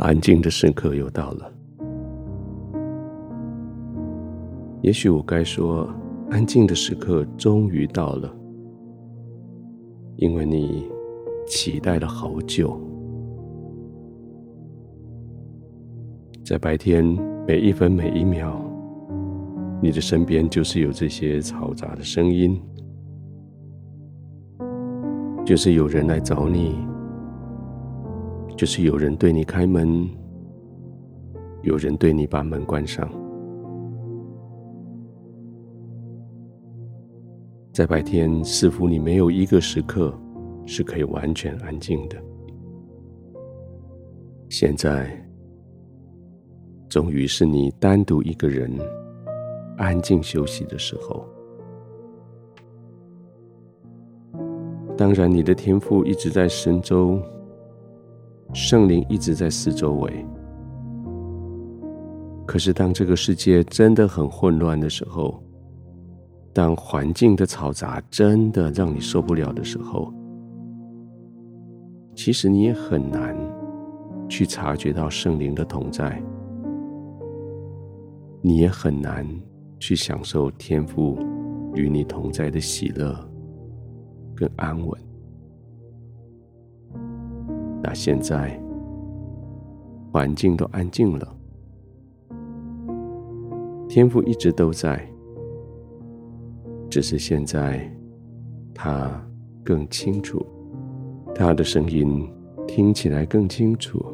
安静的时刻又到了。也许我该说，安静的时刻终于到了，因为你期待了好久。在白天每一分每一秒，你的身边就是有这些嘈杂的声音，就是有人来找你。就是有人对你开门，有人对你把门关上。在白天，似乎你没有一个时刻是可以完全安静的。现在，终于是你单独一个人安静休息的时候。当然，你的天赋一直在神州。圣灵一直在四周围，可是当这个世界真的很混乱的时候，当环境的嘈杂真的让你受不了的时候，其实你也很难去察觉到圣灵的同在，你也很难去享受天父与你同在的喜乐跟安稳。那现在，环境都安静了，天父一直都在，只是现在他更清楚，他的声音听起来更清楚，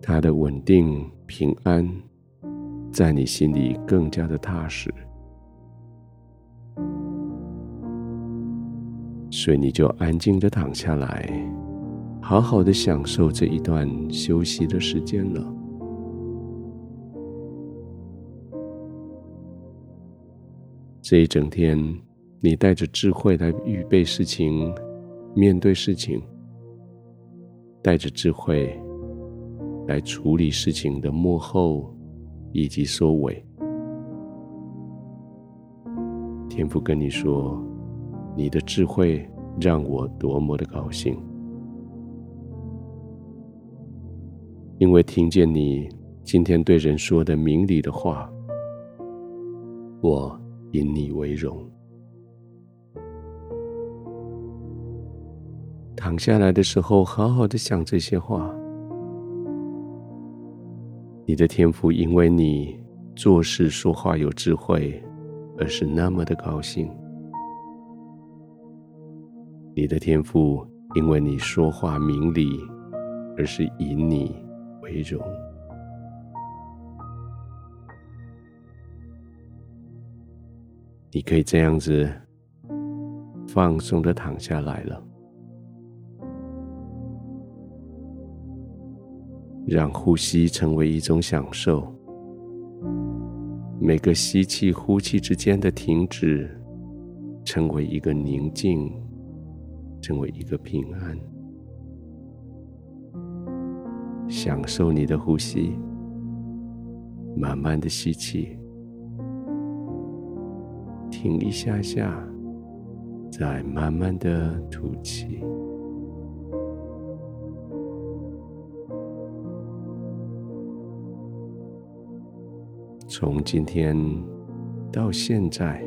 他的稳定平安在你心里更加的踏实，所以你就安静的躺下来。好好的享受这一段休息的时间了。这一整天，你带着智慧来预备事情，面对事情，带着智慧来处理事情的幕后以及收尾。天父跟你说：“你的智慧让我多么的高兴。”因为听见你今天对人说的明理的话，我引你为荣。躺下来的时候，好好的想这些话。你的天赋因为你做事说话有智慧，而是那么的高兴。你的天赋因为你说话明理，而是引你。为荣，你可以这样子放松的躺下来了，让呼吸成为一种享受，每个吸气、呼气之间的停止，成为一个宁静，成为一个平安。享受你的呼吸，慢慢的吸气，停一下下，再慢慢的吐气。从今天到现在，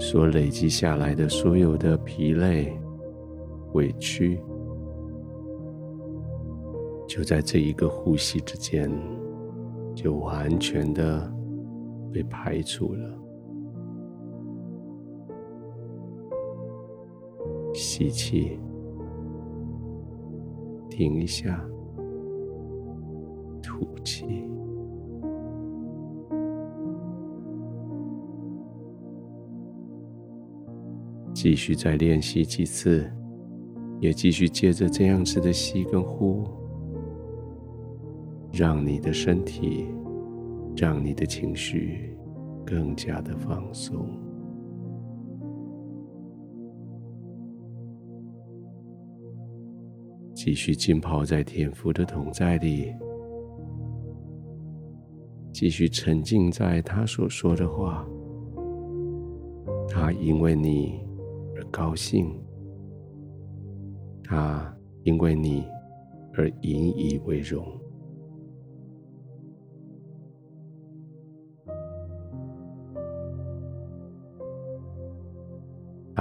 所累积下来的所有的疲累、委屈。就在这一个呼吸之间，就完全的被排除了。吸气，停一下，吐气，继续再练习几次，也继续接着这样子的吸跟呼。让你的身体，让你的情绪更加的放松，继续浸泡在天父的同在里，继续沉浸在他所说的话，他因为你而高兴，他因为你而引以为荣。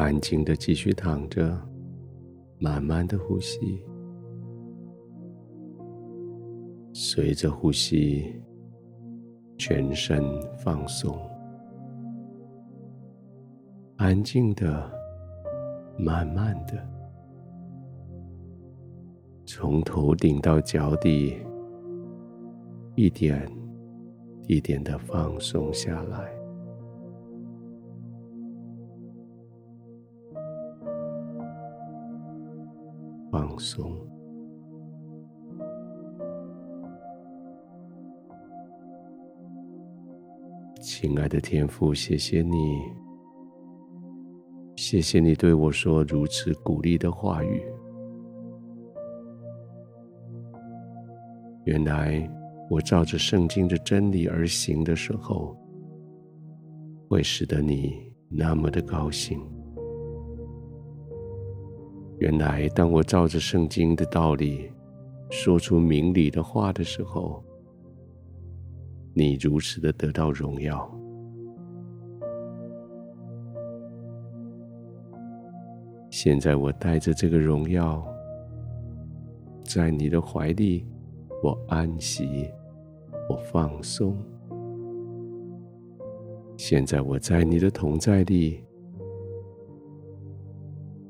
安静的继续躺着，慢慢的呼吸，随着呼吸，全身放松，安静的，慢慢的，从头顶到脚底，一点一点的放松下来。放松，亲爱的天父，谢谢你，谢谢你对我说如此鼓励的话语。原来我照着圣经的真理而行的时候，会使得你那么的高兴。原来，当我照着圣经的道理说出明理的话的时候，你如此的得到荣耀。现在我带着这个荣耀，在你的怀里，我安息，我放松。现在我在你的同在里。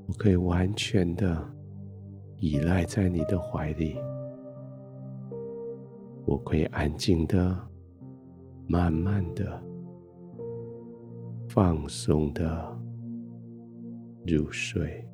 我可以完全的依赖在你的怀里，我可以安静的、慢慢的、放松的入睡。